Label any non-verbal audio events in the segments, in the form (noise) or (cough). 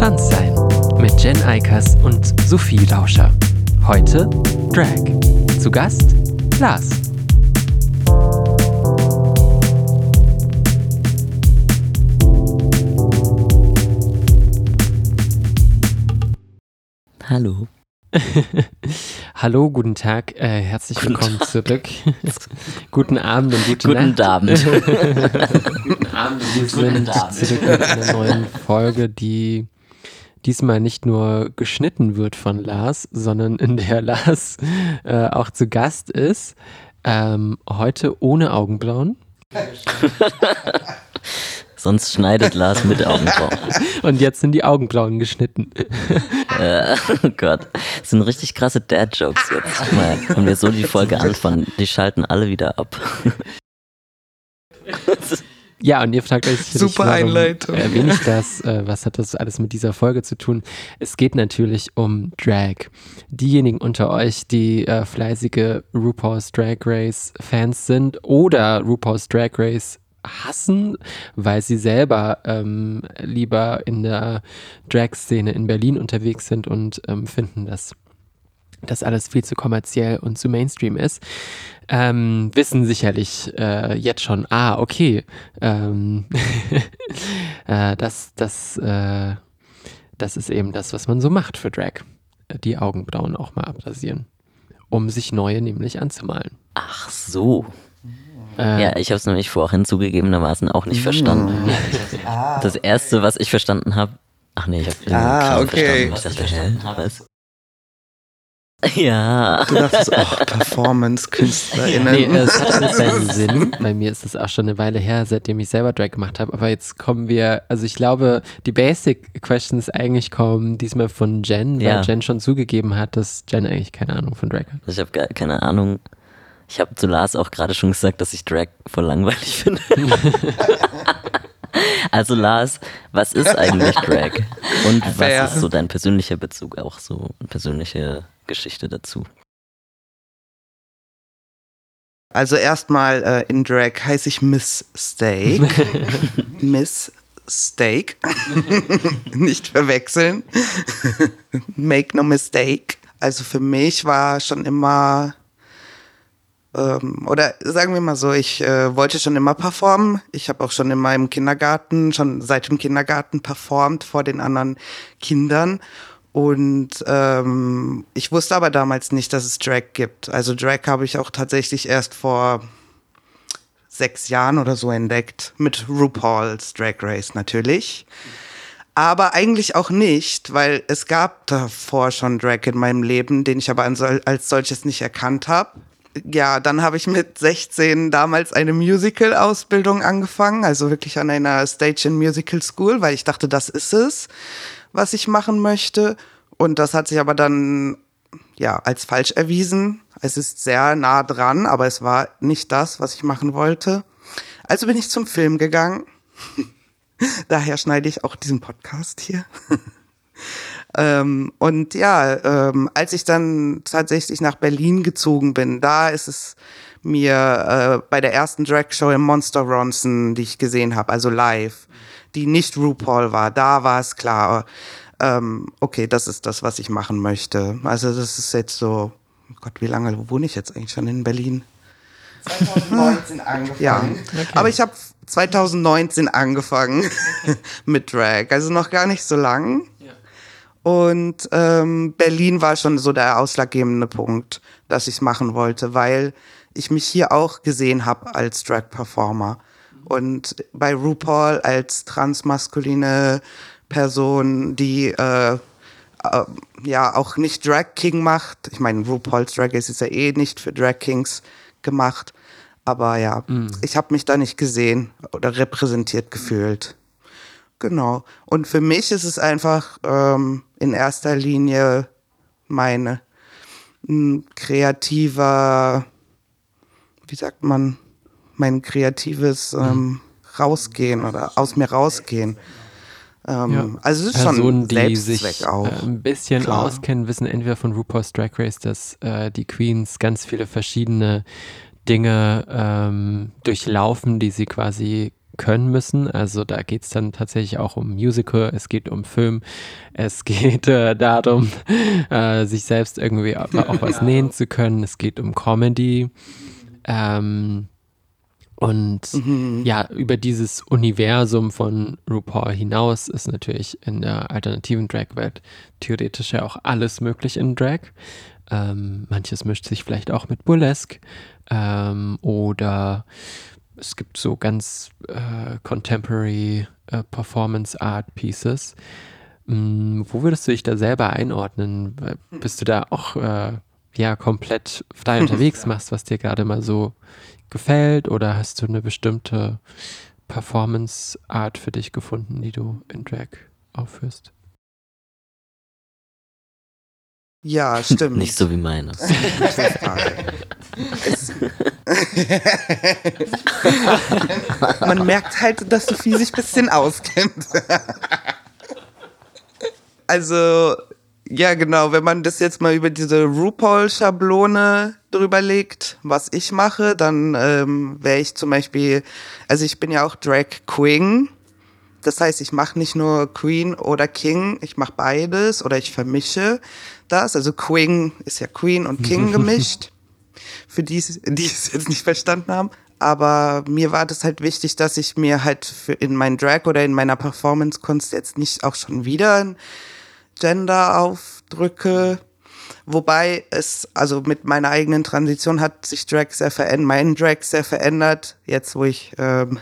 Transsein mit Jen Eikers und Sophie Lauscher. Heute Drag. Zu Gast Lars. Hallo. (laughs) Hallo, guten Tag, äh, herzlich willkommen zurück. (laughs) guten Abend und gute Guten Nacht. Abend. (laughs) guten Abend. Wir sind Abend. zurück mit einer neuen Folge, die diesmal nicht nur geschnitten wird von Lars, sondern in der (laughs) Lars äh, auch zu Gast ist. Ähm, heute ohne Augenbrauen. (laughs) Sonst schneidet Lars mit Augenbrauen. (laughs) Und jetzt sind die Augenbrauen geschnitten. Äh, oh Gott. Das sind richtig krasse Dad-Jokes jetzt. Mal, wenn wir so die Folge anfangen, die schalten alle wieder ab. Ja, und ihr fragt euch sicherlich, Super warum Einleitung. erwähne ich das? Äh, was hat das alles mit dieser Folge zu tun? Es geht natürlich um Drag. Diejenigen unter euch, die äh, fleißige RuPaul's Drag Race Fans sind oder RuPaul's Drag Race hassen, weil sie selber ähm, lieber in der Drag-Szene in Berlin unterwegs sind und ähm, finden, dass das alles viel zu kommerziell und zu Mainstream ist, ähm, wissen sicherlich äh, jetzt schon, ah, okay, ähm, (laughs) äh, das, das, äh, das ist eben das, was man so macht für Drag. Die Augenbrauen auch mal abrasieren, um sich neue nämlich anzumalen. Ach so. Äh, Ja, ich habe es nämlich vorhin zugegebenermaßen auch nicht verstanden. (laughs) Das erste, was ich verstanden habe, ach nee, ich habe Ah, okay. verstanden, was ich verstanden habe. Ja. Du dachtest, oh, Performance-KünstlerInnen. Nee, es hat (laughs) alles seinen Sinn. Bei mir ist es auch schon eine Weile her, seitdem ich selber Drag gemacht habe. Aber jetzt kommen wir, also ich glaube, die Basic Questions eigentlich kommen diesmal von Jen, weil Ja. Jen schon zugegeben hat, dass Jen eigentlich keine Ahnung von Drag hat. Ich habe gar keine Ahnung. Ich habe zu Lars auch gerade schon gesagt, dass ich Drag voll langweilig finde. (laughs) also Lars, was ist eigentlich Drag? Und was ist so dein persönlicher Bezug, auch so persönliche Geschichte dazu? Also erstmal äh, in Drag heiße ich Miss Steak. (laughs) Miss Steak. (laughs) Nicht verwechseln. Make no mistake. Also für mich war schon immer, ähm, oder sagen wir mal so, ich äh, wollte schon immer performen. Ich habe auch schon in meinem Kindergarten, schon seit dem Kindergarten performt vor den anderen Kindern. Und ähm, ich wusste aber damals nicht, dass es Drag gibt. Also Drag habe ich auch tatsächlich erst vor sechs Jahren oder so entdeckt. Mit RuPaul's Drag Race natürlich. Aber eigentlich auch nicht, weil es gab davor schon Drag in meinem Leben, den ich aber als solches nicht erkannt habe. Ja, dann habe ich mit 16 damals eine Musical-Ausbildung angefangen, also wirklich an einer Stage and Musical School, weil ich dachte, das ist es, was ich machen möchte. Und das hat sich aber dann ja als falsch erwiesen. Es ist sehr nah dran, aber es war nicht das, was ich machen wollte. Also bin ich zum Film gegangen. (laughs) Daher schneide ich auch diesen Podcast hier. (laughs) ähm, und ja, ähm, als ich dann tatsächlich nach Berlin gezogen bin, da ist es mir äh, bei der ersten Drag-Show im Monster Ronson, die ich gesehen habe, also live, die nicht RuPaul war, da war es klar, ähm, okay, das ist das, was ich machen möchte. Also das ist jetzt so, oh Gott, wie lange wohne ich jetzt eigentlich schon in Berlin? 2019 (laughs) angefangen. Ja, aber ich habe 2019 angefangen (laughs) mit Drag, also noch gar nicht so lang. Und ähm, Berlin war schon so der ausschlaggebende Punkt, dass ich es machen wollte, weil ich mich hier auch gesehen habe als Drag-Performer. Und bei RuPaul als transmaskuline Person, die äh, äh, ja auch nicht Drag King macht. Ich meine, RuPaul's Drag Race ist ja eh nicht für Drag Kings gemacht. Aber ja, ich habe mich da nicht gesehen oder repräsentiert gefühlt. Genau. Und für mich ist es einfach ähm, in erster Linie meine ein kreativer, wie sagt man, mein kreatives ähm, Rausgehen oder aus mir rausgehen. Ähm, Ja. Also es ist Personen, schon ein die sich auch. äh, ein bisschen Klar. auskennen, wissen entweder von RuPaul's Drag Race, dass äh, die Queens ganz viele verschiedene Dinge ähm, durchlaufen, die sie quasi können müssen. Also da geht es dann tatsächlich auch um Musical, es geht um Film, es (laughs) geht äh, darum, äh, sich selbst irgendwie auch, auch was (laughs) nähen zu können, es geht um Comedy. Ähm, und mhm. ja, über dieses Universum von RuPaul hinaus ist natürlich in der alternativen Drag-Welt theoretisch ja auch alles möglich in Drag. Ähm, manches mischt sich vielleicht auch mit Burlesque ähm, oder es gibt so ganz äh, contemporary äh, Performance Art Pieces. Ähm, wo würdest du dich da selber einordnen? Bist du da auch äh, ja komplett frei (laughs) unterwegs, machst, was dir gerade mal so gefällt oder hast du eine bestimmte Performance Art für dich gefunden, die du in Drag aufführst? Ja, (laughs) stimmt. Nicht so wie meine. (laughs) Man merkt halt, dass Sophie sich ein bisschen auskennt. also, ja, genau, wenn man das jetzt mal über diese RuPaul-Schablone drüber legt, was ich mache, dann ähm, wäre ich zum Beispiel, also ich bin ja auch Drag Queen. Das heißt, ich mache nicht nur Queen oder King, ich mache beides oder ich vermische das. Also Queen ist ja Queen und King (laughs) gemischt. Für die, die es jetzt nicht verstanden haben. Aber mir war das halt wichtig, dass ich mir halt für in meinen Drag oder in meiner Performance-Kunst jetzt nicht auch schon wieder Gender aufdrücke. Wobei es, also mit meiner eigenen Transition hat sich Drag sehr verändert, mein Drag sehr verändert. Jetzt, wo ich ähm,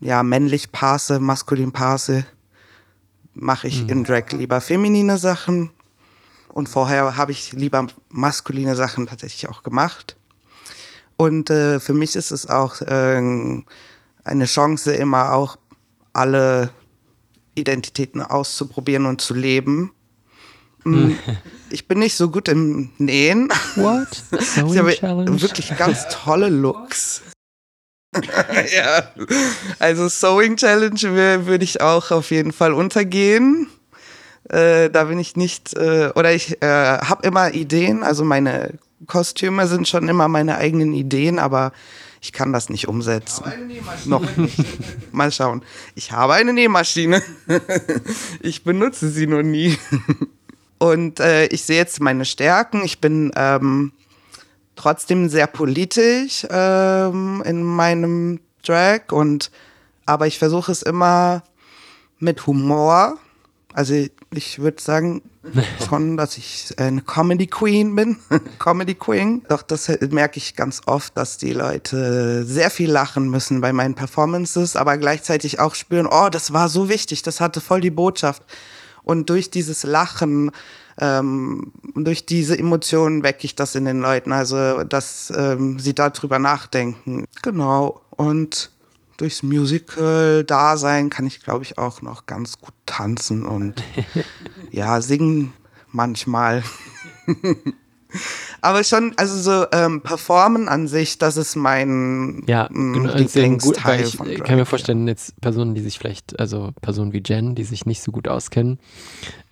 ja männlich passe, maskulin passe, mache ich mhm. in Drag lieber feminine Sachen. Und vorher habe ich lieber maskuline Sachen tatsächlich auch gemacht. Und äh, für mich ist es auch äh, eine Chance, immer auch alle Identitäten auszuprobieren und zu leben. Mm, ich bin nicht so gut im Nähen. What? (laughs) ich habe wirklich ganz tolle Looks. (laughs) ja, also Sewing Challenge würde ich auch auf jeden Fall untergehen. Äh, da bin ich nicht, äh, oder ich äh, habe immer Ideen, also meine Kostüme sind schon immer meine eigenen Ideen, aber ich kann das nicht umsetzen. Ich habe eine. Noch nicht. Mal schauen. Ich habe eine Nähmaschine. (laughs) ich benutze sie noch nie. (laughs) Und äh, ich sehe jetzt meine Stärken. Ich bin ähm, trotzdem sehr politisch ähm, in meinem Drag und aber ich versuche es immer mit Humor also ich würde sagen (laughs) schon, dass ich eine Comedy Queen bin. (laughs) Comedy Queen. Doch das merke ich ganz oft, dass die Leute sehr viel lachen müssen bei meinen Performances, aber gleichzeitig auch spüren, oh, das war so wichtig, das hatte voll die Botschaft. Und durch dieses Lachen, ähm, durch diese Emotionen wecke ich das in den Leuten, also dass ähm, sie darüber nachdenken. Genau. Und durchs Musical-Dasein kann ich, glaube ich, auch noch ganz gut tanzen und (laughs) ja, singen manchmal. (laughs) Aber schon, also so ähm, Performen an sich, das ist mein ja, genau, Lieblingsteil gut, ich von Drag, kann mir vorstellen, jetzt Personen, die sich vielleicht, also Personen wie Jen, die sich nicht so gut auskennen.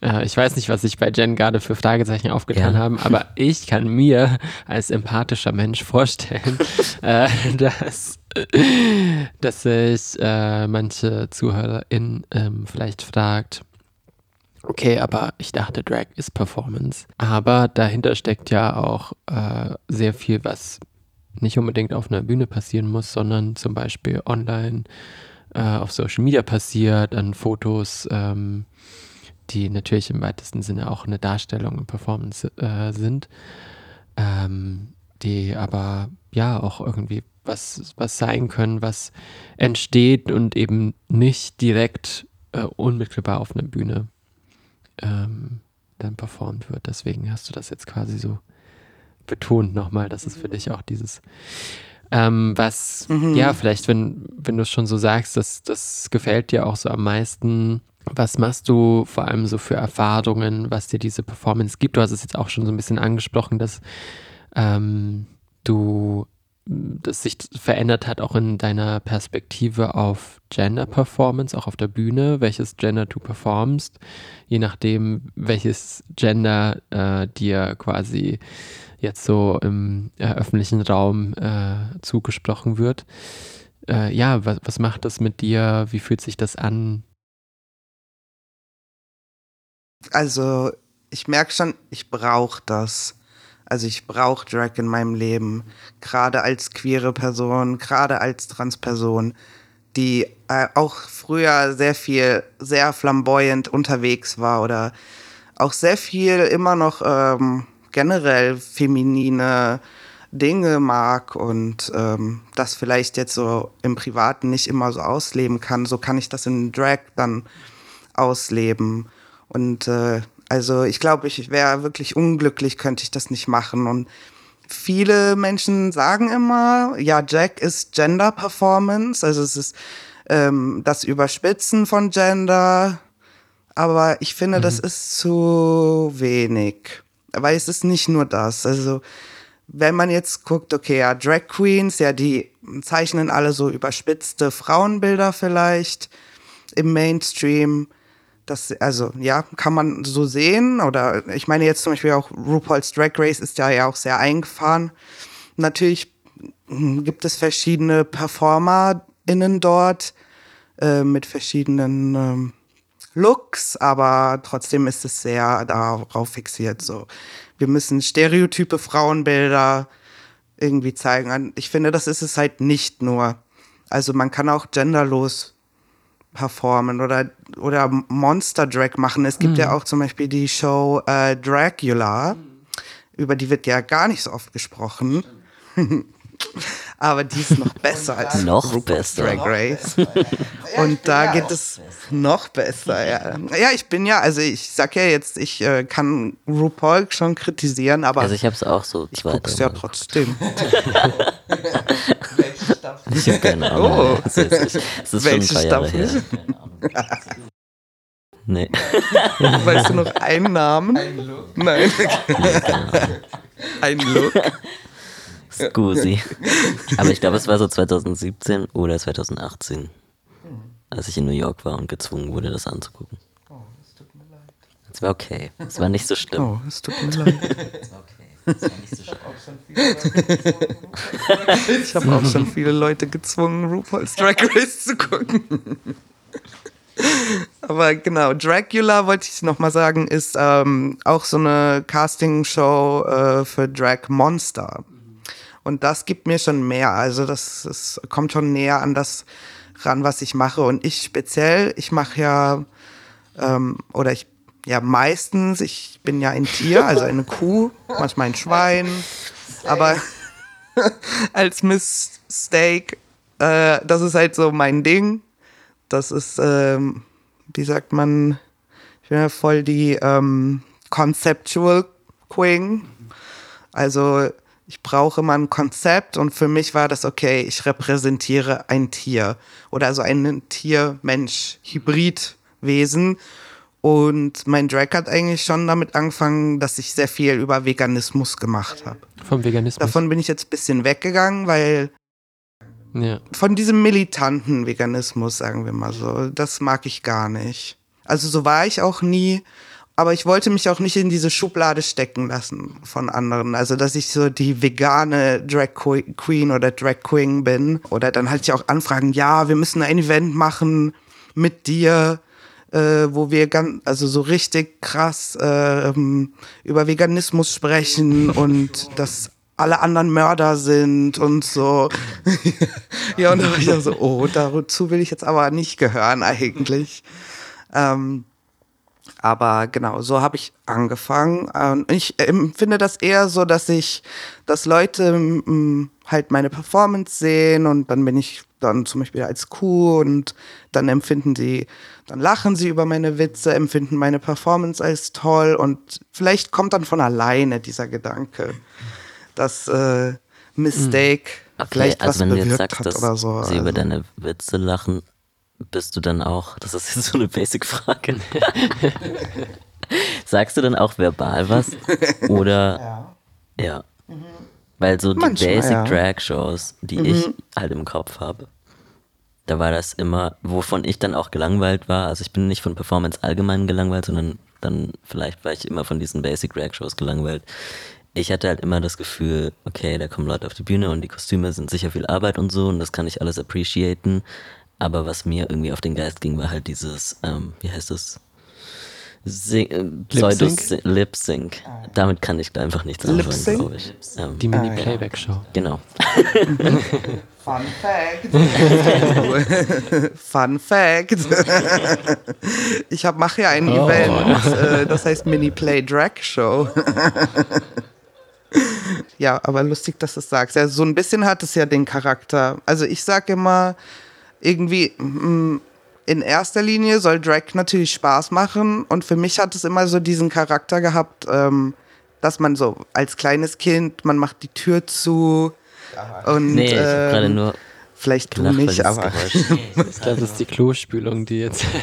Äh, ich weiß nicht, was sich bei Jen gerade für Fragezeichen aufgetan ja. haben, aber (laughs) ich kann mir als empathischer Mensch vorstellen, (laughs) äh, dass dass sich äh, manche ZuhörerInnen ähm, vielleicht fragt, okay, aber ich dachte, Drag ist Performance. Aber dahinter steckt ja auch äh, sehr viel, was nicht unbedingt auf einer Bühne passieren muss, sondern zum Beispiel online äh, auf Social Media passiert, an Fotos, ähm, die natürlich im weitesten Sinne auch eine Darstellung und Performance äh, sind, ähm, die aber ja auch irgendwie was, was sein können, was entsteht und eben nicht direkt äh, unmittelbar auf einer Bühne ähm, dann performt wird. Deswegen hast du das jetzt quasi so betont nochmal, dass es für dich auch dieses, ähm, was, mhm. ja, vielleicht, wenn, wenn du es schon so sagst, das, das gefällt dir auch so am meisten. Was machst du vor allem so für Erfahrungen, was dir diese Performance gibt? Du hast es jetzt auch schon so ein bisschen angesprochen, dass ähm, du das sich verändert hat, auch in deiner Perspektive auf Gender Performance, auch auf der Bühne, welches Gender du performst, je nachdem, welches Gender äh, dir quasi jetzt so im äh, öffentlichen Raum äh, zugesprochen wird. äh, ja, was, was macht das mit dir? Wie fühlt sich das an? Also, ich merke schon, ich brauche das. Also ich brauche Drag in meinem Leben, gerade als queere Person, gerade als Transperson, die äh, auch früher sehr viel, sehr flamboyant unterwegs war oder auch sehr viel immer noch ähm, generell feminine Dinge mag und ähm, das vielleicht jetzt so im Privaten nicht immer so ausleben kann, so kann ich das in Drag dann ausleben. Und äh, also ich glaube, ich wäre wirklich unglücklich, könnte ich das nicht machen. Und viele Menschen sagen immer, ja, Jack ist Gender Performance, also es ist ähm, das Überspitzen von Gender. Aber ich finde, mhm. das ist zu wenig. Weil es ist nicht nur das. Also wenn man jetzt guckt, okay, ja, Drag Queens, ja, die zeichnen alle so überspitzte Frauenbilder vielleicht im Mainstream. Das, also, ja, kann man so sehen. Oder ich meine jetzt zum Beispiel auch RuPaul's Drag Race ist ja, ja auch sehr eingefahren. Natürlich gibt es verschiedene PerformerInnen dort äh, mit verschiedenen ähm, Looks, aber trotzdem ist es sehr darauf fixiert. So, wir müssen stereotype Frauenbilder irgendwie zeigen. Ich finde, das ist es halt nicht nur. Also man kann auch genderlos performen oder, oder Monster Drag machen. Es gibt mhm. ja auch zum Beispiel die Show äh, Dracula, über die wird ja gar nicht so oft gesprochen. (laughs) aber die ist noch besser als (laughs) noch besser. Drag Race. (laughs) Und da geht es noch besser, ja. (laughs) Ja, ich bin ja, also ich sag ja jetzt, ich äh, kann RuPaul schon kritisieren, aber. Also ich hab's auch so Ich guck's ja trotzdem. Welche Staffel? Ich hab keine Ahnung. Oh. Das ist, das ist Welche schon Staffel? Nee. Weißt du noch einen Namen? Ein Look? Nein. Ein Look. Scusi. (laughs) Aber ich glaube, es war so 2017 oder 2018, als ich in New York war und gezwungen wurde, das anzugucken. Oh, es tut mir leid. Es war okay. Es war nicht so schlimm. Oh, es tut mir leid. (laughs) es war okay. Es war nicht so schlimm. Ich habe auch schon viele Leute gezwungen, RuPaul's Drag Race zu gucken. Aber genau, Dracula wollte ich noch mal sagen, ist ähm, auch so eine Castingshow äh, für Drag Monster. Und das gibt mir schon mehr. Also das, das kommt schon näher an das ran, was ich mache. Und ich speziell, ich mache ja, ähm, oder ich, ja meistens, ich bin ja ein Tier, also eine (laughs) Kuh, manchmal ein Schwein. Aber (laughs) als Miss Steak, äh, das ist halt so mein Ding. Das ist, ähm, wie sagt man, ich bin ja voll die ähm, Conceptual Queen. Also ich brauche immer ein Konzept und für mich war das okay, ich repräsentiere ein Tier oder also ein Tier-Mensch-Hybridwesen. Und mein Drag hat eigentlich schon damit angefangen, dass ich sehr viel über Veganismus gemacht habe. Vom Veganismus? Davon bin ich jetzt ein bisschen weggegangen, weil ja. von diesem militanten Veganismus, sagen wir mal so, das mag ich gar nicht. Also so war ich auch nie aber ich wollte mich auch nicht in diese Schublade stecken lassen von anderen. Also, dass ich so die vegane Drag Queen oder Drag Queen bin. Oder dann hatte ich auch Anfragen, ja, wir müssen ein Event machen mit dir, äh, wo wir ganz, also so richtig krass äh, über Veganismus sprechen (laughs) und dass alle anderen Mörder sind und so. (laughs) ja, und da war ich auch so, oh, dazu will ich jetzt aber nicht gehören eigentlich. Ähm, aber genau, so habe ich angefangen. Und ich empfinde das eher so, dass ich, dass Leute halt meine Performance sehen und dann bin ich dann zum Beispiel als Kuh und dann empfinden sie, dann lachen sie über meine Witze, empfinden meine Performance als toll und vielleicht kommt dann von alleine dieser Gedanke, dass äh, Mistake okay, vielleicht also was wenn bewirkt sagst, hat oder so. Sie also. über deine Witze lachen, bist du dann auch, das ist jetzt so eine Basic-Frage, (laughs) sagst du dann auch verbal was? Oder, ja. ja. Mhm. Weil so die Manchmal, Basic ja. Drag Shows, die mhm. ich halt im Kopf habe, da war das immer, wovon ich dann auch gelangweilt war. Also ich bin nicht von Performance allgemein gelangweilt, sondern dann vielleicht war ich immer von diesen Basic Drag Shows gelangweilt. ich hatte halt immer das Gefühl, okay, da kommen Leute auf die Bühne und die Kostüme sind sicher viel Arbeit und so und das kann ich alles appreciaten. Aber was mir irgendwie auf den Geist ging, war halt dieses, ähm, wie heißt das? Pseudo-Lip-Sync. Ah, Damit kann ich einfach nichts anfangen, glaube ich. Ähm, Die Mini-Playback-Show. Genau. (laughs) (laughs) Fun Fact. (laughs) Fun Fact. ich mache ja ein oh. Event, äh, das heißt Mini-Play Drag Show. ja, aber lustig, dass du es sagst. Ja, so ein bisschen hat es ja den Charakter. Also ich sage immer, irgendwie mm, in erster Linie soll Drag natürlich Spaß machen und für mich hat es immer so diesen Charakter gehabt, ähm, dass man so als kleines Kind, man macht die Tür zu und nee, ich ähm, gerade nur vielleicht du nicht, aber (laughs) das ist die Klospülung, die jetzt (laughs)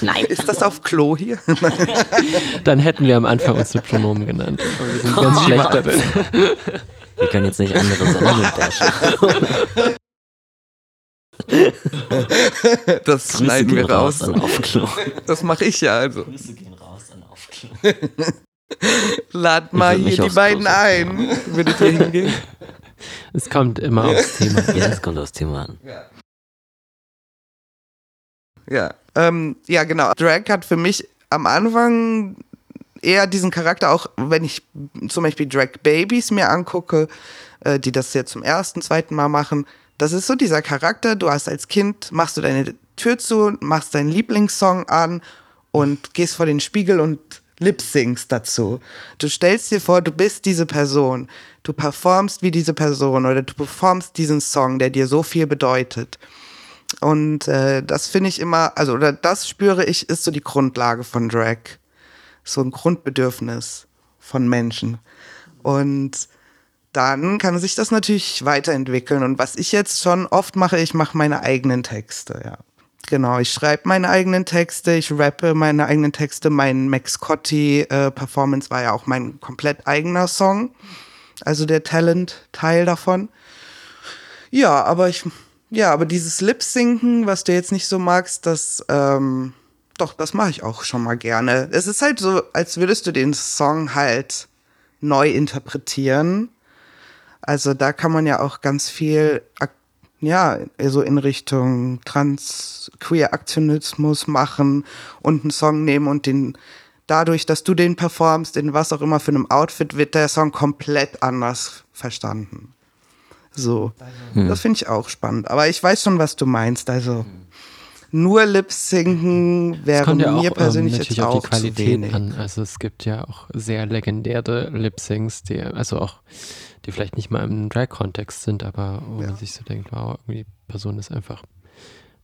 Nein. Ist das auf Klo hier? Dann hätten wir am Anfang unsere Pronomen genannt. Aber wir sind ganz schlecht darin. Wir können jetzt nicht andere Sendungen bashen. (laughs) Das Grüße schneiden wir raus. raus das mache ich ja also. Grüße gehen raus an Aufklo. Lad mal hier die beiden ein. Würdet ihr hingehen? Es kommt immer aufs Thema. Ja, es kommt aufs Thema an. Ja. Ja, ähm, ja, genau. Drag hat für mich am Anfang eher diesen Charakter, auch wenn ich zum Beispiel Drag Babies mir angucke, äh, die das jetzt zum ersten, zweiten Mal machen. Das ist so dieser Charakter, du hast als Kind, machst du deine Tür zu, machst deinen Lieblingssong an und gehst vor den Spiegel und lip singst dazu. Du stellst dir vor, du bist diese Person. Du performst wie diese Person oder du performst diesen Song, der dir so viel bedeutet. Und äh, das finde ich immer, also oder das spüre ich, ist so die Grundlage von Drag so ein Grundbedürfnis von Menschen. Und dann kann sich das natürlich weiterentwickeln. Und was ich jetzt schon oft mache, ich mache meine eigenen Texte, ja. Genau, ich schreibe meine eigenen Texte, ich rappe meine eigenen Texte. Mein Max Cotti äh, war ja auch mein komplett eigener Song, also der Talent-Teil davon. Ja, aber ich, ja, aber dieses Lip-Sinken, was du jetzt nicht so magst, das, ähm, doch, das mache ich auch schon mal gerne. Es ist halt so, als würdest du den Song halt neu interpretieren. Also da kann man ja auch ganz viel, ja, so in Richtung Trans-Queer-Aktionismus machen und einen Song nehmen und den, dadurch, dass du den performst, in was auch immer für einem Outfit, wird der Song komplett anders verstanden. So, hm. das finde ich auch spannend. Aber ich weiß schon, was du meinst. Also, hm nur Lip-Sinken wäre mir auch, ähm, persönlich ähm, jetzt auch die Qualität an. Also es gibt ja auch sehr legendäre Lip-Syncs, die also auch, die vielleicht nicht mal im Drag-Kontext sind, aber wo ja. man sich so denkt, wow, irgendwie die Person ist einfach,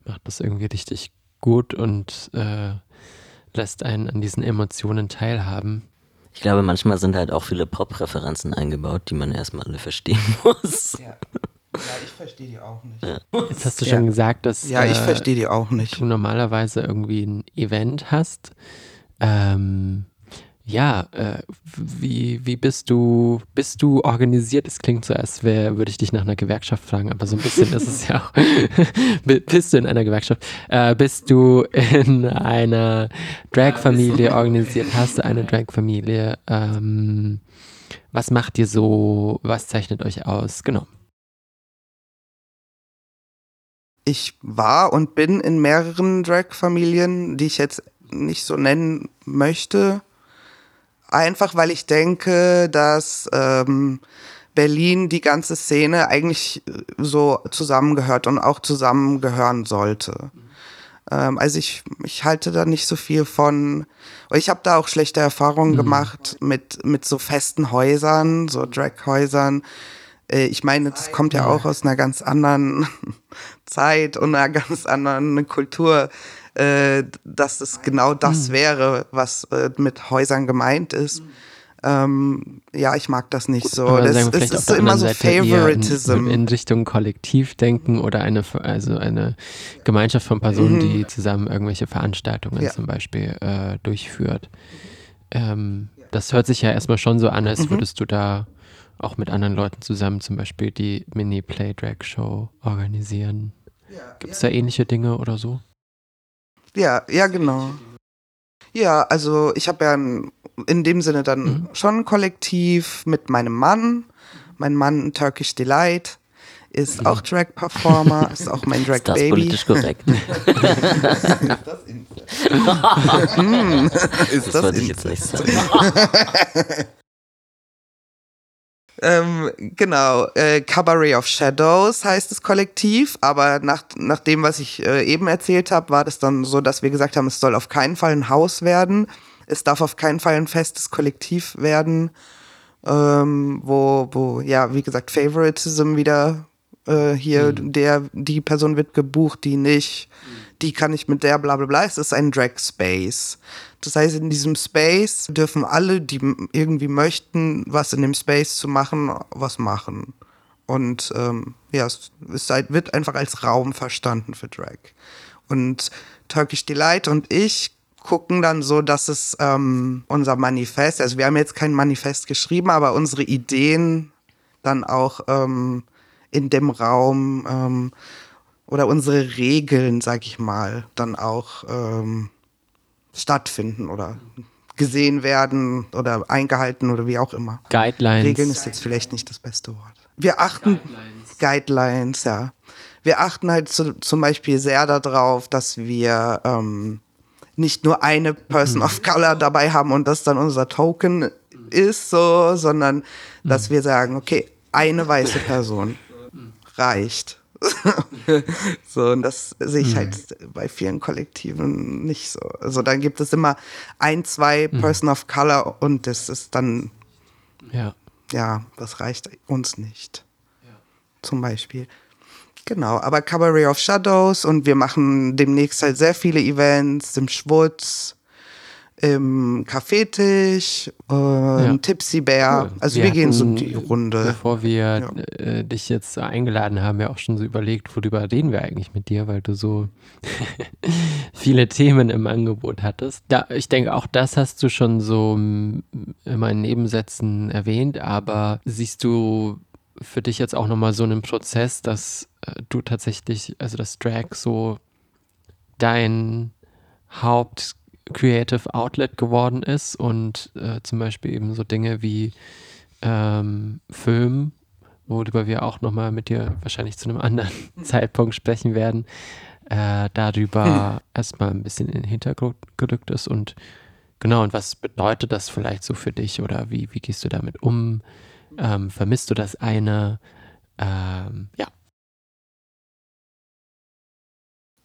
macht das irgendwie richtig gut und äh, lässt einen an diesen Emotionen teilhaben. Ich glaube, manchmal sind halt auch viele Pop-Referenzen eingebaut, die man erstmal alle verstehen (laughs) muss. Ja. Ja, ich verstehe die auch nicht. (laughs) Jetzt hast du schon gesagt, dass ja, ich äh, verstehe die auch nicht. du normalerweise irgendwie ein Event hast. Ähm, ja, äh, wie, wie bist du, bist du organisiert? Es klingt so, als wäre, würde ich dich nach einer Gewerkschaft fragen, aber so ein bisschen ist es ja auch. (laughs) bist du in einer Gewerkschaft? Äh, bist du in einer Drag-Familie organisiert? Hast du eine Drag-Familie? Ähm, was macht ihr so? Was zeichnet euch aus? Genau ich war und bin in mehreren Drag-Familien, die ich jetzt nicht so nennen möchte. Einfach weil ich denke, dass ähm, Berlin die ganze Szene eigentlich so zusammengehört und auch zusammengehören sollte. Ähm, also ich, ich halte da nicht so viel von. Ich habe da auch schlechte Erfahrungen mhm. gemacht mit, mit so festen Häusern, so Drag-Häusern. Äh, ich meine, das kommt ja auch aus einer ganz anderen (laughs) Zeit und einer ganz anderen Kultur, äh, dass es genau das mhm. wäre, was äh, mit Häusern gemeint ist. Mhm. Ähm, ja, ich mag das nicht so. das ist, es ist immer so Seite Favoritism. In, in, Richtung Kollektivdenken oder eine, also eine Gemeinschaft von Personen, mhm. die zusammen irgendwelche Veranstaltungen ja. zum Beispiel äh, durchführt. Ähm, das hört sich ja erstmal schon so an, als mhm. würdest du da auch mit anderen Leuten zusammen zum Beispiel die Mini-Play-Drag-Show organisieren. Ja, Gibt es ja. da ähnliche Dinge oder so? Ja, ja, genau. Ja, also ich habe ja in dem Sinne dann mhm. schon ein Kollektiv mit meinem Mann. Mein Mann Turkish Delight ist mhm. auch Drag-Performer, (laughs) ist auch mein Drag-Baby. Ist das politisch korrekt? (laughs) (laughs) hm, ist das, das wollte ich jetzt nicht sagen. Ähm, genau, äh, Cabaret of Shadows heißt das Kollektiv, aber nach, nach dem, was ich äh, eben erzählt habe, war das dann so, dass wir gesagt haben, es soll auf keinen Fall ein Haus werden, es darf auf keinen Fall ein festes Kollektiv werden, ähm, wo, wo, ja, wie gesagt, Favoritism wieder äh, hier, mhm. der, die Person wird gebucht, die nicht, die kann ich mit der bla bla bla. Es ist ein Drag Space. Das heißt, in diesem Space dürfen alle, die irgendwie möchten, was in dem Space zu machen, was machen. Und ähm, ja, es halt, wird einfach als Raum verstanden für Drag. Und Turkish Delight und ich gucken dann so, dass es ähm, unser Manifest, also wir haben jetzt kein Manifest geschrieben, aber unsere Ideen dann auch ähm, in dem Raum ähm, oder unsere Regeln, sag ich mal, dann auch ähm, stattfinden oder gesehen werden oder eingehalten oder wie auch immer. Guidelines. Regeln ist jetzt vielleicht nicht das beste Wort. Wir achten Guidelines, Guidelines ja. Wir achten halt zu, zum Beispiel sehr darauf, dass wir ähm, nicht nur eine Person of Color dabei haben und das dann unser Token ist, so, sondern dass wir sagen, okay, eine weiße Person reicht. (laughs) so, und das sehe ich halt mhm. bei vielen Kollektiven nicht so. Also dann gibt es immer ein, zwei mhm. Person of Color und das ist dann, ja, ja das reicht uns nicht. Ja. Zum Beispiel. Genau, aber Cabaret of Shadows und wir machen demnächst halt sehr viele Events im Schwutz, im Kaffeetisch, äh, ja. Tipsy Bear. Cool. Also wir, wir gehen so die Runde. Bevor wir ja. äh, dich jetzt eingeladen haben, ja auch schon so überlegt, worüber reden wir eigentlich mit dir, weil du so (laughs) viele Themen im Angebot hattest. Da, ich denke, auch das hast du schon so in meinen Nebensätzen erwähnt, aber siehst du für dich jetzt auch nochmal so einen Prozess, dass äh, du tatsächlich, also das Drag so dein Haupt Creative Outlet geworden ist und äh, zum Beispiel eben so Dinge wie ähm, Film, worüber wir auch nochmal mit dir wahrscheinlich zu einem anderen (laughs) Zeitpunkt sprechen werden, äh, darüber hm. erstmal ein bisschen in den Hintergrund gerückt ist und genau, und was bedeutet das vielleicht so für dich oder wie, wie gehst du damit um? Ähm, vermisst du das eine? Ähm, ja.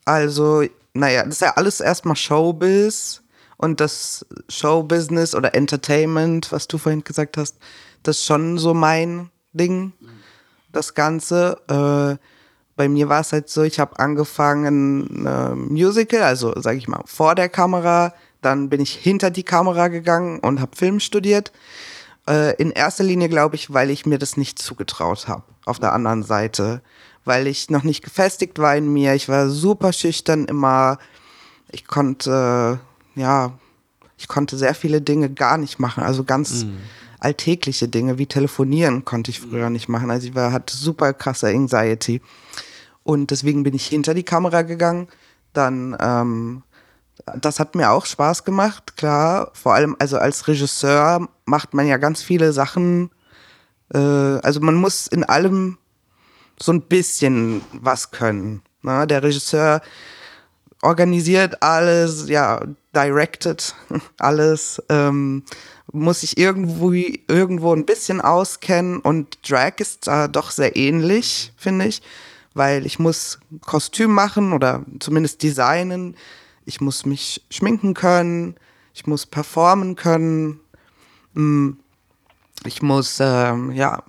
Also naja, das ist ja alles erstmal Showbiz und das Showbusiness oder Entertainment, was du vorhin gesagt hast, das ist schon so mein Ding, das Ganze. Äh, bei mir war es halt so, ich habe angefangen äh, Musical, also sage ich mal vor der Kamera, dann bin ich hinter die Kamera gegangen und habe Film studiert. Äh, in erster Linie glaube ich, weil ich mir das nicht zugetraut habe. Auf der anderen Seite weil ich noch nicht gefestigt war in mir. Ich war super schüchtern immer. Ich konnte, ja, ich konnte sehr viele Dinge gar nicht machen. Also ganz mhm. alltägliche Dinge wie telefonieren konnte ich früher nicht machen. Also ich war, hatte super krasse Anxiety. Und deswegen bin ich hinter die Kamera gegangen. Dann, ähm, das hat mir auch Spaß gemacht, klar. Vor allem, also als Regisseur macht man ja ganz viele Sachen. Äh, also man muss in allem so ein bisschen was können. Ne? Der Regisseur organisiert alles, ja, directed (laughs) alles, ähm, muss sich irgendwo, irgendwo ein bisschen auskennen und Drag ist da doch sehr ähnlich, finde ich, weil ich muss Kostüm machen oder zumindest designen, ich muss mich schminken können, ich muss performen können, mm, ich muss, ähm, ja,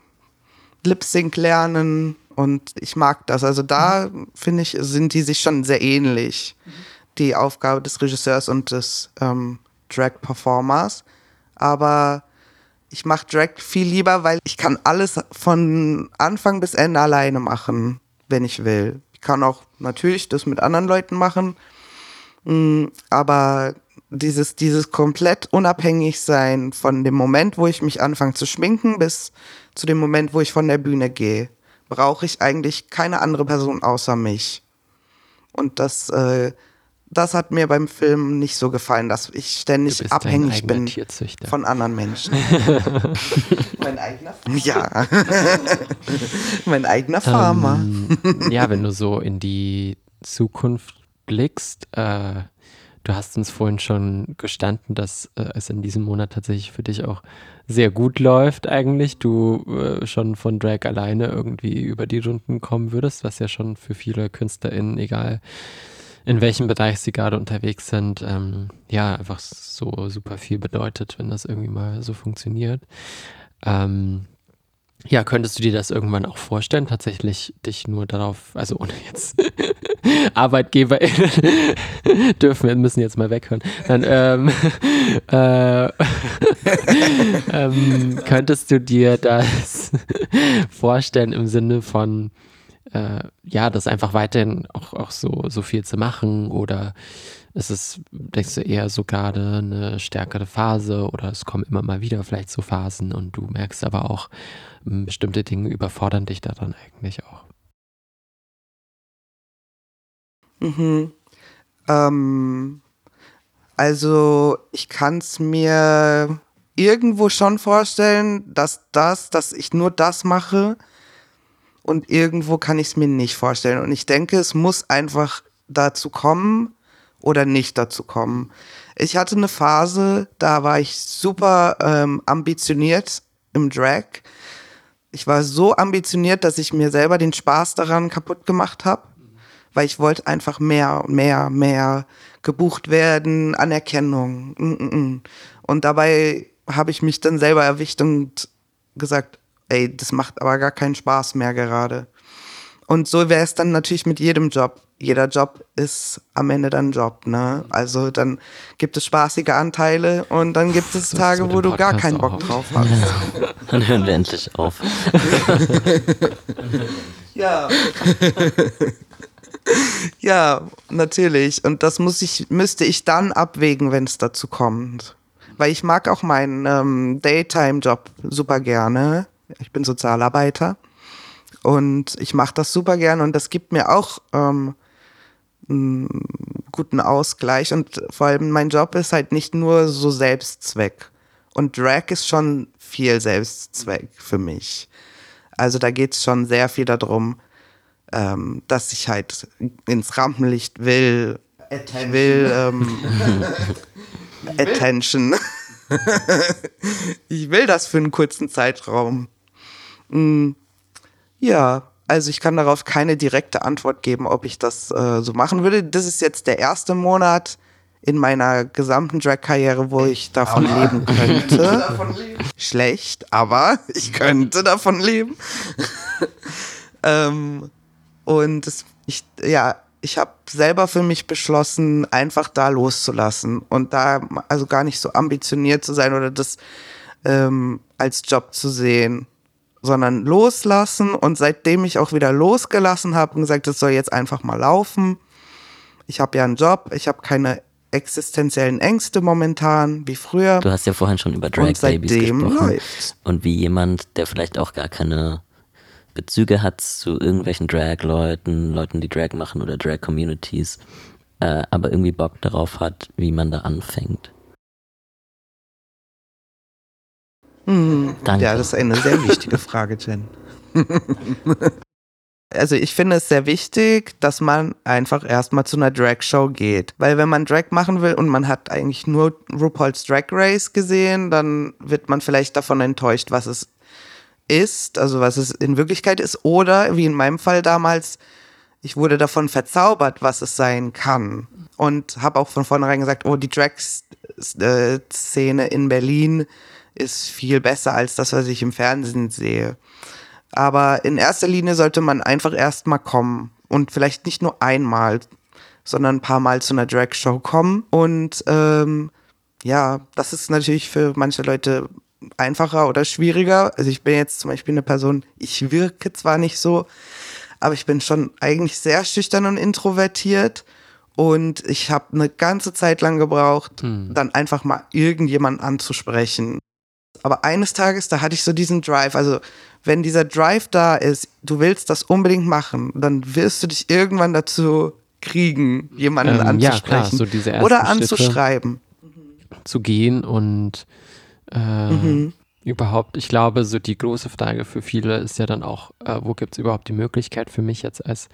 Lip Sync lernen, und ich mag das. Also da finde ich, sind die sich schon sehr ähnlich. Die Aufgabe des Regisseurs und des ähm, Drag-Performers. Aber ich mache Drag viel lieber, weil ich kann alles von Anfang bis Ende alleine machen, wenn ich will. Ich kann auch natürlich das mit anderen Leuten machen. Mm, aber dieses, dieses komplett unabhängig sein von dem Moment, wo ich mich anfange zu schminken, bis zu dem Moment, wo ich von der Bühne gehe brauche ich eigentlich keine andere Person außer mich. Und das, äh, das hat mir beim Film nicht so gefallen, dass ich ständig abhängig bin von anderen Menschen. (laughs) mein eigener Farmer. Ja. (laughs) mein eigener Farmer. Ähm, ja, wenn du so in die Zukunft blickst, äh, du hast uns vorhin schon gestanden, dass äh, es in diesem Monat tatsächlich für dich auch sehr gut läuft eigentlich. Du äh, schon von Drag alleine irgendwie über die Runden kommen würdest, was ja schon für viele KünstlerInnen, egal in welchem Bereich sie gerade unterwegs sind, ähm, ja, einfach so super viel bedeutet, wenn das irgendwie mal so funktioniert. Ähm, ja, könntest du dir das irgendwann auch vorstellen, tatsächlich dich nur darauf, also ohne jetzt (laughs) ArbeitgeberInnen (laughs) dürfen wir, müssen jetzt mal weghören. Dann, ähm, (laughs) äh, ähm, könntest du dir das vorstellen im Sinne von, äh, ja, das einfach weiterhin auch, auch so, so viel zu machen oder ist es, denkst du, eher so gerade eine stärkere Phase oder es kommen immer mal wieder vielleicht so Phasen und du merkst aber auch, bestimmte Dinge überfordern dich daran eigentlich auch. Mhm. Ähm, also ich kann es mir irgendwo schon vorstellen, dass das, dass ich nur das mache, und irgendwo kann ich es mir nicht vorstellen. Und ich denke, es muss einfach dazu kommen oder nicht dazu kommen. Ich hatte eine Phase, da war ich super ähm, ambitioniert im Drag. Ich war so ambitioniert, dass ich mir selber den Spaß daran kaputt gemacht habe, weil ich wollte einfach mehr, mehr, mehr gebucht werden, Anerkennung. Mm, mm, mm. Und dabei habe ich mich dann selber erwischt und gesagt, ey, das macht aber gar keinen Spaß mehr gerade. Und so wäre es dann natürlich mit jedem Job. Jeder Job ist am Ende dann Job, ne? Also dann gibt es spaßige Anteile und dann gibt es Tage, wo du gar keinen Bock auf. drauf hast. Ja. (laughs) Dann hören wir endlich auf. (laughs) ja. (laughs) ja, natürlich. Und das muss ich, müsste ich dann abwägen, wenn es dazu kommt. Weil ich mag auch meinen ähm, Daytime-Job super gerne. Ich bin Sozialarbeiter und ich mache das super gern und das gibt mir auch ähm, guten Ausgleich und vor allem mein Job ist halt nicht nur so Selbstzweck und Drag ist schon viel Selbstzweck für mich. Also da geht es schon sehr viel darum, ähm, dass ich halt ins Rampenlicht will. Attention. will ähm, (laughs) Attention. (laughs) ich will das für einen kurzen Zeitraum. Mm, ja, also ich kann darauf keine direkte Antwort geben, ob ich das äh, so machen würde. Das ist jetzt der erste Monat in meiner gesamten Drag-Karriere, wo ich davon aber. leben (laughs) könnte. davon leben. Schlecht, aber ich könnte davon leben. (laughs) ähm, und das, ich, ja, ich habe selber für mich beschlossen, einfach da loszulassen und da also gar nicht so ambitioniert zu sein oder das ähm, als Job zu sehen sondern loslassen. Und seitdem ich auch wieder losgelassen habe und gesagt, es soll jetzt einfach mal laufen. Ich habe ja einen Job, ich habe keine existenziellen Ängste momentan, wie früher. Du hast ja vorhin schon über Drag Babies gesprochen. Läuft's. Und wie jemand, der vielleicht auch gar keine Bezüge hat zu irgendwelchen Drag-Leuten, Leuten, die Drag machen oder Drag-Communities, äh, aber irgendwie Bock darauf hat, wie man da anfängt. Mhm. Danke. Ja, das ist eine sehr wichtige Frage, Jen. (laughs) Also ich finde es sehr wichtig, dass man einfach erstmal zu einer Drag-Show geht. Weil wenn man Drag machen will und man hat eigentlich nur RuPaul's Drag Race gesehen, dann wird man vielleicht davon enttäuscht, was es ist, also was es in Wirklichkeit ist. Oder wie in meinem Fall damals, ich wurde davon verzaubert, was es sein kann. Und habe auch von vornherein gesagt, oh, die Drag-Szene in Berlin ist viel besser als das, was ich im Fernsehen sehe. Aber in erster Linie sollte man einfach erstmal kommen und vielleicht nicht nur einmal, sondern ein paar Mal zu einer Drag-Show kommen. Und ähm, ja, das ist natürlich für manche Leute einfacher oder schwieriger. Also ich bin jetzt zum Beispiel eine Person, ich wirke zwar nicht so, aber ich bin schon eigentlich sehr schüchtern und introvertiert. Und ich habe eine ganze Zeit lang gebraucht, hm. dann einfach mal irgendjemanden anzusprechen. Aber eines Tages, da hatte ich so diesen Drive. Also, wenn dieser Drive da ist, du willst das unbedingt machen, dann wirst du dich irgendwann dazu kriegen, jemanden ähm, anzusprechen ja, klar, so oder anzuschreiben. Zu gehen und äh, mhm. überhaupt, ich glaube, so die große Frage für viele ist ja dann auch, äh, wo gibt es überhaupt die Möglichkeit für mich jetzt als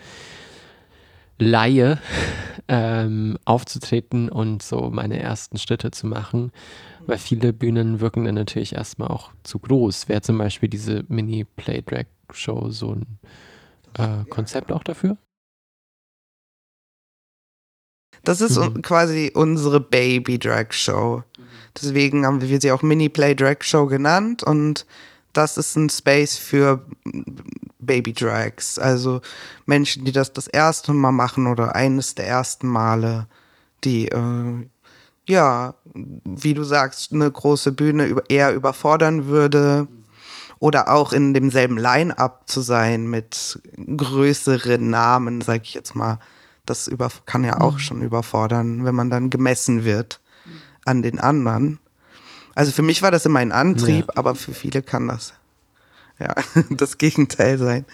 Laie (laughs) ähm, aufzutreten und so meine ersten Schritte zu machen, weil viele Bühnen wirken dann natürlich erstmal auch zu groß. Wäre zum Beispiel diese Mini-Play-Drag-Show so ein äh, Konzept auch dafür? Das ist mhm. quasi unsere Baby-Drag-Show. Deswegen haben wir sie auch Mini-Play-Drag-Show genannt und das ist ein Space für Baby-Drags. Also Menschen, die das das erste Mal machen oder eines der ersten Male, die, äh, ja, wie du sagst, eine große Bühne eher überfordern würde. Oder auch in demselben Line-Up zu sein mit größeren Namen, sag ich jetzt mal das über, kann ja auch mhm. schon überfordern, wenn man dann gemessen wird an den anderen. Also für mich war das immer ein Antrieb, ja. aber für viele kann das ja (laughs) das Gegenteil sein.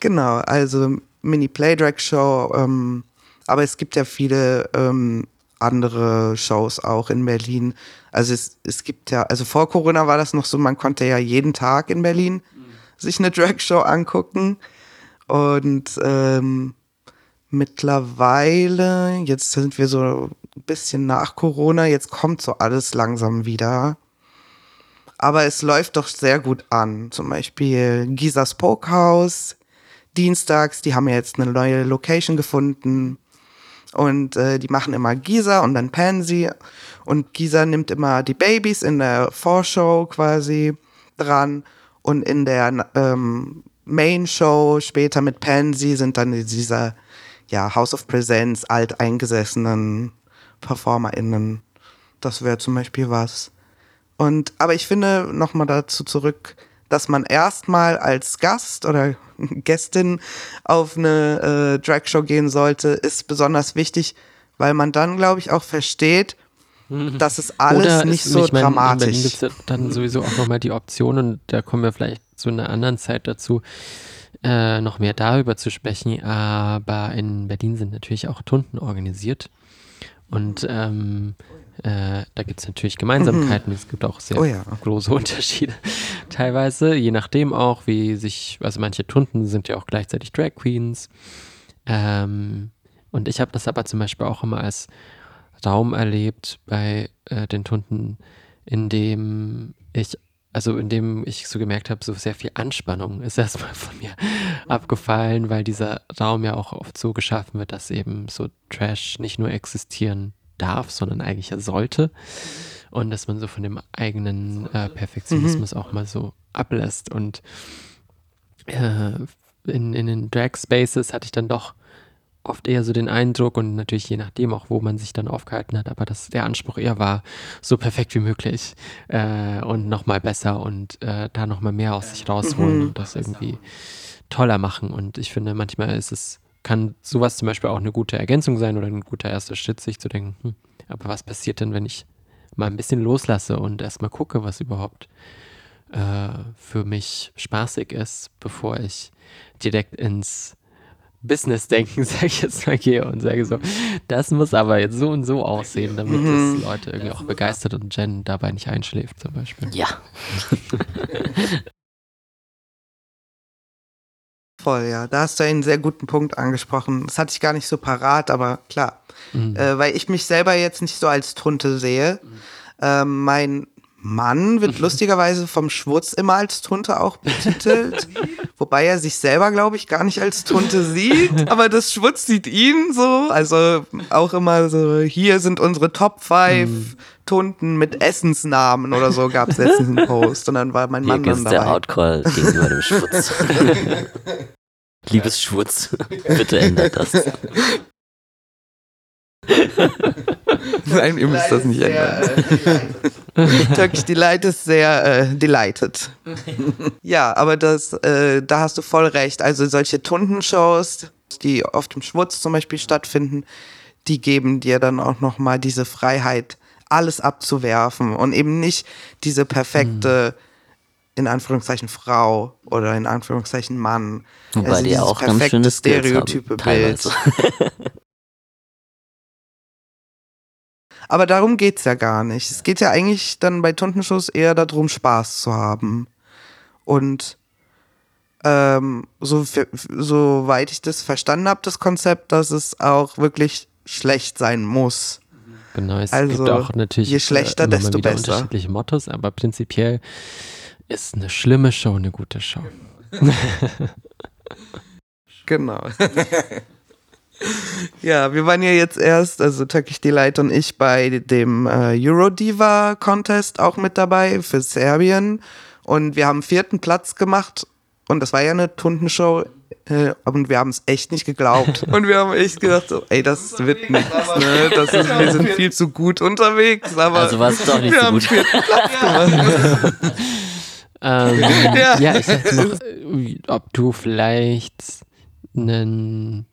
Genau, also Mini Playdrag Show, ähm, aber es gibt ja viele ähm, andere Shows auch in Berlin. Also es, es gibt ja, also vor Corona war das noch so, man konnte ja jeden Tag in Berlin mhm. sich eine Drag Show angucken. Und ähm, mittlerweile, jetzt sind wir so ein bisschen nach Corona, jetzt kommt so alles langsam wieder. Aber es läuft doch sehr gut an. Zum Beispiel Gisas Pokehouse, dienstags, die haben ja jetzt eine neue Location gefunden. Und äh, die machen immer Gisa und dann Pansy. Und Gisa nimmt immer die Babys in der Vorshow quasi dran. Und in der ähm, Main Show später mit Pansy sind dann dieser ja, House of Presence, alteingesessenen PerformerInnen. Das wäre zum Beispiel was. Und, aber ich finde, nochmal dazu zurück, dass man erstmal als Gast oder (laughs) Gästin auf eine äh, Dragshow gehen sollte, ist besonders wichtig, weil man dann, glaube ich, auch versteht, dass es alles Oder nicht so ich mein, dramatisch. In Berlin gibt es ja dann sowieso auch nochmal die Option und da kommen wir vielleicht zu einer anderen Zeit dazu, äh, noch mehr darüber zu sprechen. Aber in Berlin sind natürlich auch Tunden organisiert. Und ähm, äh, da gibt es natürlich Gemeinsamkeiten. Es gibt auch sehr oh ja. große (laughs) Unterschiede teilweise, je nachdem auch, wie sich, also manche Tunden sind ja auch gleichzeitig Drag Queens. Ähm, und ich habe das aber zum Beispiel auch immer als Raum erlebt bei äh, den Tunden, in dem ich also in dem ich so gemerkt habe, so sehr viel Anspannung ist erstmal von mir abgefallen, weil dieser Raum ja auch oft so geschaffen wird, dass eben so Trash nicht nur existieren darf, sondern eigentlich ja sollte. Und dass man so von dem eigenen äh, Perfektionismus mhm. auch mal so ablässt. Und äh, in, in den Drag Spaces hatte ich dann doch oft eher so den Eindruck und natürlich je nachdem auch, wo man sich dann aufgehalten hat, aber dass der Anspruch eher war, so perfekt wie möglich äh, und nochmal besser und äh, da nochmal mehr aus sich rausholen mhm. und das irgendwie toller machen. Und ich finde, manchmal ist es, kann sowas zum Beispiel auch eine gute Ergänzung sein oder ein guter erster Schritt, sich zu denken, hm, aber was passiert denn, wenn ich mal ein bisschen loslasse und erstmal gucke, was überhaupt äh, für mich spaßig ist, bevor ich direkt ins Business-Denken, (laughs) sage ich jetzt mal, gehe und sage so, das muss aber jetzt so und so aussehen, damit mhm. das Leute irgendwie auch begeistert und Jen dabei nicht einschläft zum Beispiel. Ja. (laughs) Voll, ja. Da hast du einen sehr guten Punkt angesprochen. Das hatte ich gar nicht so parat, aber klar. Mhm. Äh, weil ich mich selber jetzt nicht so als Tunte sehe. Mhm. Äh, mein Mann wird lustigerweise vom Schwurz immer als Tunte auch betitelt. (laughs) wobei er sich selber, glaube ich, gar nicht als Tunte sieht. Aber das Schwurz sieht ihn so. Also auch immer so, hier sind unsere Top 5 hm. Tunten mit Essensnamen oder so gab es letztens einen Post. Und dann war mein Mann hier dann dabei. der Outcall gegenüber dem Schwurz. (laughs) Liebes Schwurz, bitte ändert das. Nein, ihr müsst das nicht ändern. Turkish Delight ist sehr äh, delighted. ja, aber das, äh, da hast du voll recht. Also solche Tundenshows, die oft im Schwutz zum Beispiel stattfinden, die geben dir dann auch nochmal diese Freiheit, alles abzuwerfen und eben nicht diese perfekte, in Anführungszeichen Frau oder in Anführungszeichen Mann. Wobei also die auch ganz schöne Stereotype Bild. Aber darum geht's ja gar nicht. Es geht ja eigentlich dann bei Tuntenschuss eher darum, Spaß zu haben. Und ähm, so, soweit ich das verstanden habe, das Konzept, dass es auch wirklich schlecht sein muss. Genau, es also, gibt auch natürlich je schlechter, äh, desto besser. unterschiedliche Mottos, aber prinzipiell ist eine schlimme Show eine gute Show. genau. (laughs) (laughs) (laughs) ja, wir waren ja jetzt erst, also Turkish Delight und ich, bei dem äh, Eurodiva Contest auch mit dabei für Serbien. Und wir haben vierten Platz gemacht. Und das war ja eine Tundenshow. Äh, und wir haben es echt nicht geglaubt. (laughs) Und wir haben echt gedacht, so, ey, das wird nichts. Ne? (laughs) Das ist, wir sind viel zu gut unterwegs. Aber also war es doch nicht so gut. Platz gemacht. (laughs) ähm, ja. ja, ich dachte noch, ob du vielleicht einen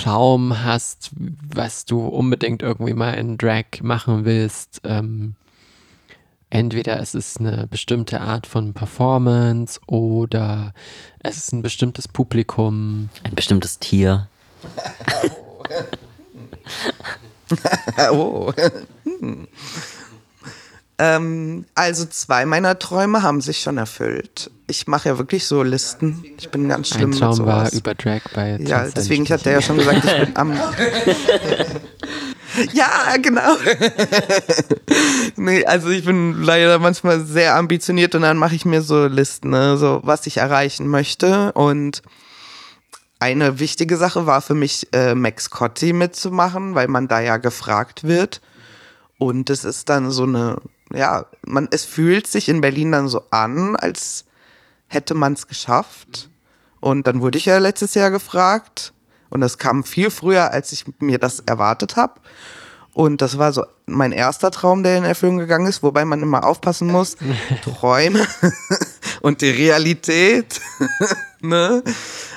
Traum hast, was du unbedingt irgendwie mal in Drag machen willst. Ähm, entweder es ist eine bestimmte Art von Performance oder es ist ein bestimmtes Publikum. Ein bestimmtes Tier. oh. (laughs) ähm, also zwei meiner Träume haben sich schon erfüllt ich mache ja wirklich so Listen. Ich bin ganz schlimm Ein Traum mit war über Drag bei Ja, deswegen hat der ja schon gesagt, ich bin am. (laughs) ja, genau. (laughs) nee, also ich bin leider manchmal sehr ambitioniert und dann mache ich mir so Listen, ne, so was ich erreichen möchte. Und eine wichtige Sache war für mich, äh, Max Cotti mitzumachen, weil man da ja gefragt wird. Und es ist dann so eine, ja, man, es fühlt sich in Berlin dann so an, als hätte man es geschafft. Und dann wurde ich ja letztes Jahr gefragt. Und das kam viel früher, als ich mir das erwartet habe. Und das war so mein erster Traum, der in Erfüllung gegangen ist, wobei man immer aufpassen muss. (laughs) Träume (laughs) und die Realität. (laughs) ne?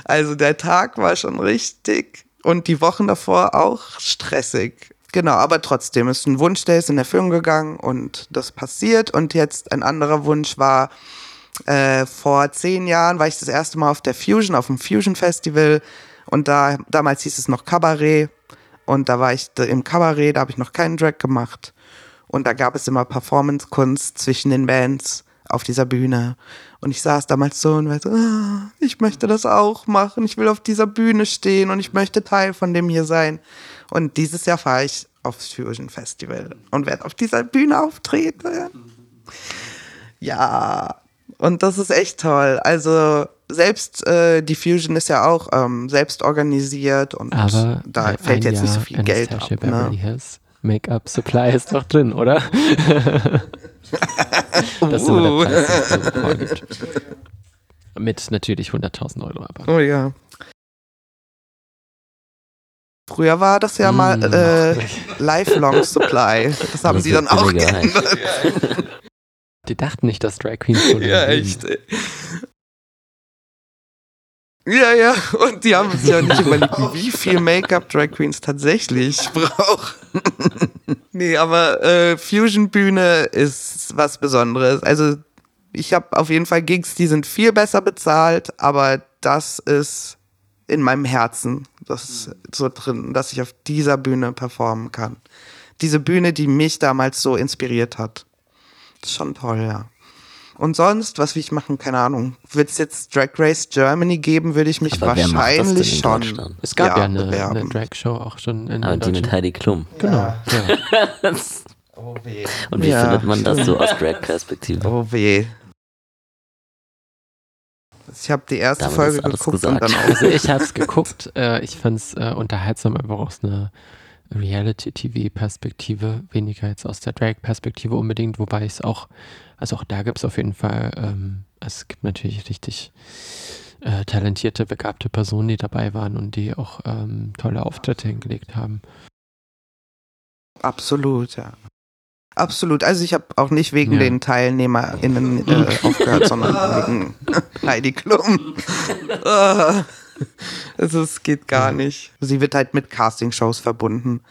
Also der Tag war schon richtig und die Wochen davor auch stressig. Genau, aber trotzdem ist ein Wunsch, der ist in Erfüllung gegangen und das passiert. Und jetzt ein anderer Wunsch war, äh, vor zehn Jahren war ich das erste Mal auf der Fusion, auf dem Fusion Festival. Und da, damals hieß es noch Cabaret. Und da war ich im Cabaret, da habe ich noch keinen Drag gemacht. Und da gab es immer Performance-Kunst zwischen den Bands auf dieser Bühne. Und ich saß damals so und war so, ah, ich möchte das auch machen. Ich will auf dieser Bühne stehen und ich möchte Teil von dem hier sein. Und dieses Jahr fahre ich aufs Fusion Festival und werde auf dieser Bühne auftreten. Ja, und das ist echt toll. Also selbst äh, die Fusion ist ja auch ähm, selbst organisiert und Aber da fällt jetzt Jahr nicht so viel Geld ab. Ne? Make-up Supply ist doch drin, oder? (laughs) das uh. immer der Preis, Mit natürlich 100.000 Euro. Aber. Oh ja. Früher war das ja mm. mal äh, Lifelong Supply. Das haben das sie dann auch geändert. (laughs) Die dachten nicht, dass Drag Queens so (laughs) Ja, echt. Ey. Ja, ja, und die haben sich ja nicht (laughs) überlegt, wie viel Make-up Drag Queens tatsächlich (laughs) brauchen. nee, aber äh, Fusion-Bühne ist was Besonderes. Also ich habe auf jeden Fall Gigs, die sind viel besser bezahlt, aber das ist in meinem Herzen, das ist so drin, dass ich auf dieser Bühne performen kann. Diese Bühne, die mich damals so inspiriert hat schon toll, ja. Und sonst, was will ich machen? Keine Ahnung. Wird es jetzt Drag Race Germany geben, würde ich mich Aber wahrscheinlich schon. Es gab ja, ja eine, eine Drag-Show auch schon in Aber die mit Heidi Klum. Genau. Ja. (laughs) oh weh. Und wie ja, findet man das so aus (laughs) Drag-Perspektive? Oh weh. Ich habe die erste Damit Folge geguckt gesagt. und dann (laughs) auch. Also ich habe es geguckt. Äh, ich fand es äh, unterhaltsam, einfach aus einer Reality-TV-Perspektive, weniger jetzt aus der Drag-Perspektive unbedingt, wobei ich es auch, also auch da gibt es auf jeden Fall, ähm, es gibt natürlich richtig äh, talentierte, begabte Personen, die dabei waren und die auch ähm, tolle Auftritte hingelegt haben. Absolut, ja. Absolut. Also ich habe auch nicht wegen ja. den TeilnehmerInnen äh, aufgehört, sondern (laughs) wegen (laughs) Heidi Klum. (laughs) (laughs) Also es geht gar nicht. Sie wird halt mit Castingshows verbunden.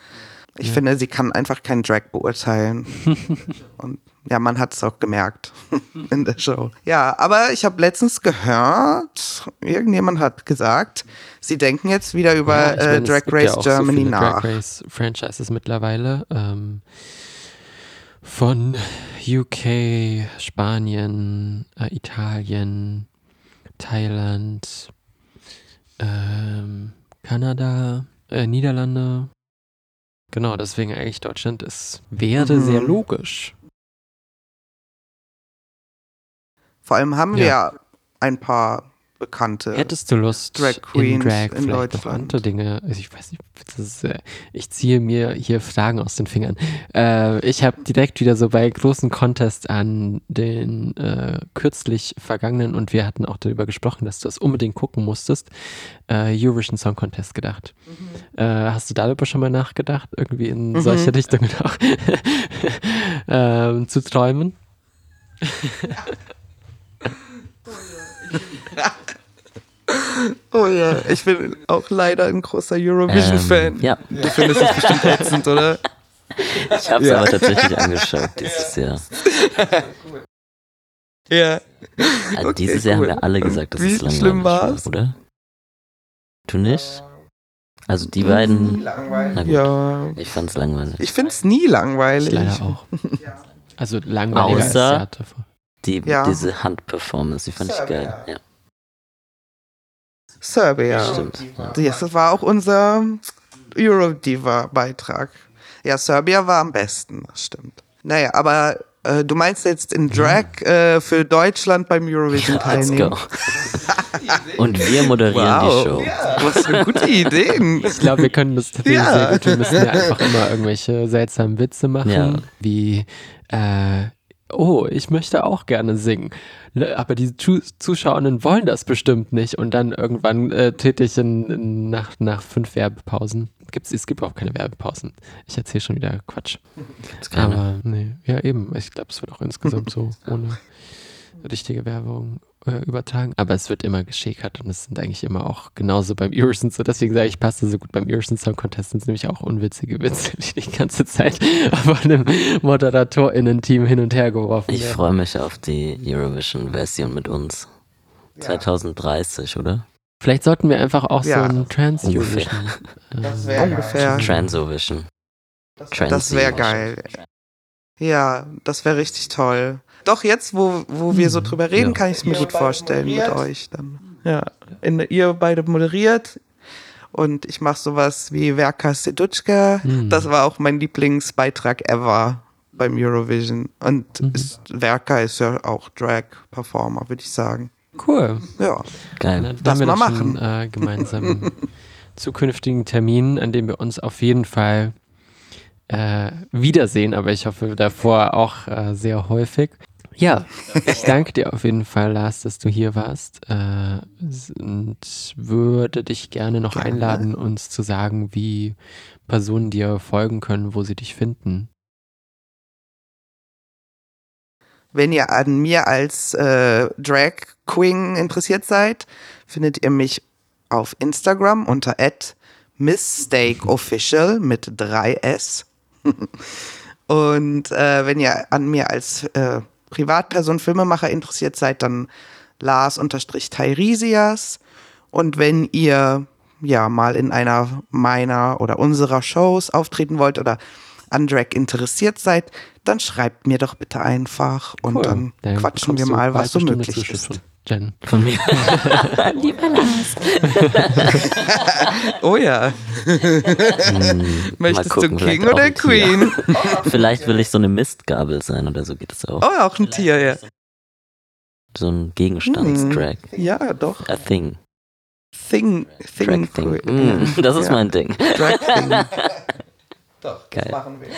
Ich ja. finde, sie kann einfach keinen Drag beurteilen. (laughs) Und ja, man hat es auch gemerkt (laughs) in der Show. Ja, aber ich habe letztens gehört, irgendjemand hat gesagt, sie denken jetzt wieder über ja, äh, meine, Drag Race ja Germany so nach. Drag Race Franchises mittlerweile. Ähm, von UK, Spanien, äh, Italien, Thailand, ähm, Kanada, äh, Niederlande. Genau, deswegen eigentlich Deutschland ist, wäre mhm. sehr logisch. Vor allem haben wir ja ein paar bekannte. Hättest du Lust, Drag Queens in Drag in vielleicht noch andere Dinge? Also ich weiß nicht, ist, äh, ich ziehe mir hier Fragen aus den Fingern. Äh, ich habe direkt wieder so bei großen Contests an den äh, kürzlich vergangenen und wir hatten auch darüber gesprochen, dass du das unbedingt gucken musstest, äh, Eurovision Song Contest gedacht. Mhm. Äh, hast du darüber schon mal nachgedacht, irgendwie in mhm. solche (laughs) Richtungen auch (laughs) ähm, zu träumen? (laughs) (laughs) Oh ja, ich bin auch leider ein großer Eurovision-Fan. Ähm, ja. Du findest es bestimmt ätzend, oder? Ich habe es ja. aber tatsächlich angeschaut dieses Jahr. Ja. Also okay, dieses Jahr cool. haben wir alle gesagt, dass Wie es langweilig schlimm war's? war, oder? Du nicht? Also die beiden. Langweilig. Ja. Ich fand's langweilig. Ich find's nie langweilig. Ich leider auch. Also langweilig Außer die, ja. diese Handperformance, die fand ich geil. Ja. Serbia. Stimmt. Ja. Das war auch unser Eurodiva-Beitrag. Ja, Serbia war am besten, das stimmt. Naja, aber äh, du meinst jetzt in Drag äh, für Deutschland beim Eurovision ja, teilnehmen? (laughs) Und wir moderieren wow. die Show. Ja. Was für gute Ideen. Ich glaube, wir können das tatsächlich ja. sehr gut. Wir müssen ja einfach immer irgendwelche seltsamen Witze machen, ja. wie äh, oh, ich möchte auch gerne singen. Ne, aber die Zuschauerinnen wollen das bestimmt nicht. Und dann irgendwann äh, tätig in, in, nach, nach fünf Werbepausen. Gibt's, es gibt auch keine Werbepausen. Ich erzähle schon wieder Quatsch. Aber nee, ja eben. Ich glaube, es wird auch insgesamt so (laughs) ohne richtige Werbung äh, übertragen. Aber es wird immer geschäkert und es sind eigentlich immer auch genauso beim Eurovision so. Deswegen sage ich, passte so gut beim Eurovision Song Contest sind nämlich auch unwitzige Witze, (laughs) die die ganze Zeit (laughs) von einem ModeratorInnen-Team hin und her geworfen Ich freue mich auf die Eurovision-Version mit uns. Ja. 2030, oder? Vielleicht sollten wir einfach auch ja. so ein Trans-Eurovision. Das wäre ungefähr. Transovision. Das wäre geil. Ja, das wäre richtig toll. Doch, jetzt, wo, wo wir so hm. drüber reden, ja. kann ich es mir gut vorstellen mit euch dann. Ja. In, ihr beide moderiert und ich mache sowas wie Verka Sedutschka. Mhm. Das war auch mein Lieblingsbeitrag ever beim Eurovision. Und mhm. ist, Verka ist ja auch Drag-Performer, würde ich sagen. Cool. Ja. Geil. Dann das mal machen. Schon, äh, gemeinsam (laughs) zukünftigen Termin, an dem wir uns auf jeden Fall äh, wiedersehen, aber ich hoffe davor auch äh, sehr häufig. Ja, ich danke dir auf jeden Fall, Lars, dass du hier warst äh, und würde dich gerne noch gerne. einladen, uns zu sagen, wie Personen dir folgen können, wo sie dich finden. Wenn ihr an mir als äh, Drag Queen interessiert seid, findet ihr mich auf Instagram unter @mistakeofficial mit 3s. (laughs) Und äh, wenn ihr an mir als äh, Privatperson, Filmemacher interessiert seid, dann Lars-Tairisias. Und wenn ihr ja mal in einer meiner oder unserer Shows auftreten wollt oder an Drag interessiert seid, dann schreibt mir doch bitte einfach und cool. dann, dann quatschen wir mal, was so möglich ist. Jen. Von mir. (laughs) Lieber Lars. (laughs) oh ja. Hm, Möchtest gucken, du King oder Queen? (laughs) vielleicht will ich so eine Mistgabel sein oder so geht es auch. Oh, auch ein Tier, ja. So ein Gegenstandstrack. Hm, ja, doch. A thing. Thing. Thing. Track thing. Mm, das ist ja. mein Ding. Track thing. Doch, Geil. das machen wir.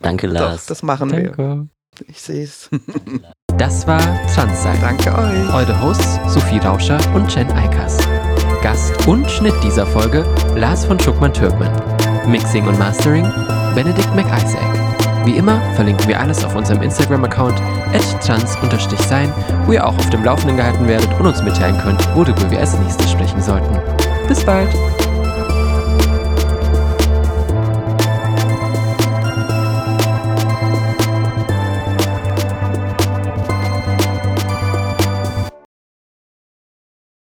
Danke, Lars. Doch, das machen Danke. wir. Ich sehe es. Das war Transsein. Danke euch. Eure Hosts Sophie Rauscher und Jen Eikers. Gast und Schnitt dieser Folge Lars von Schuckmann-Türkmann. Mixing und Mastering Benedikt McIsaac. Wie immer verlinken wir alles auf unserem Instagram-Account trans-sein, wo ihr auch auf dem Laufenden gehalten werdet und uns mitteilen könnt, worüber wir als nächstes sprechen sollten. Bis bald!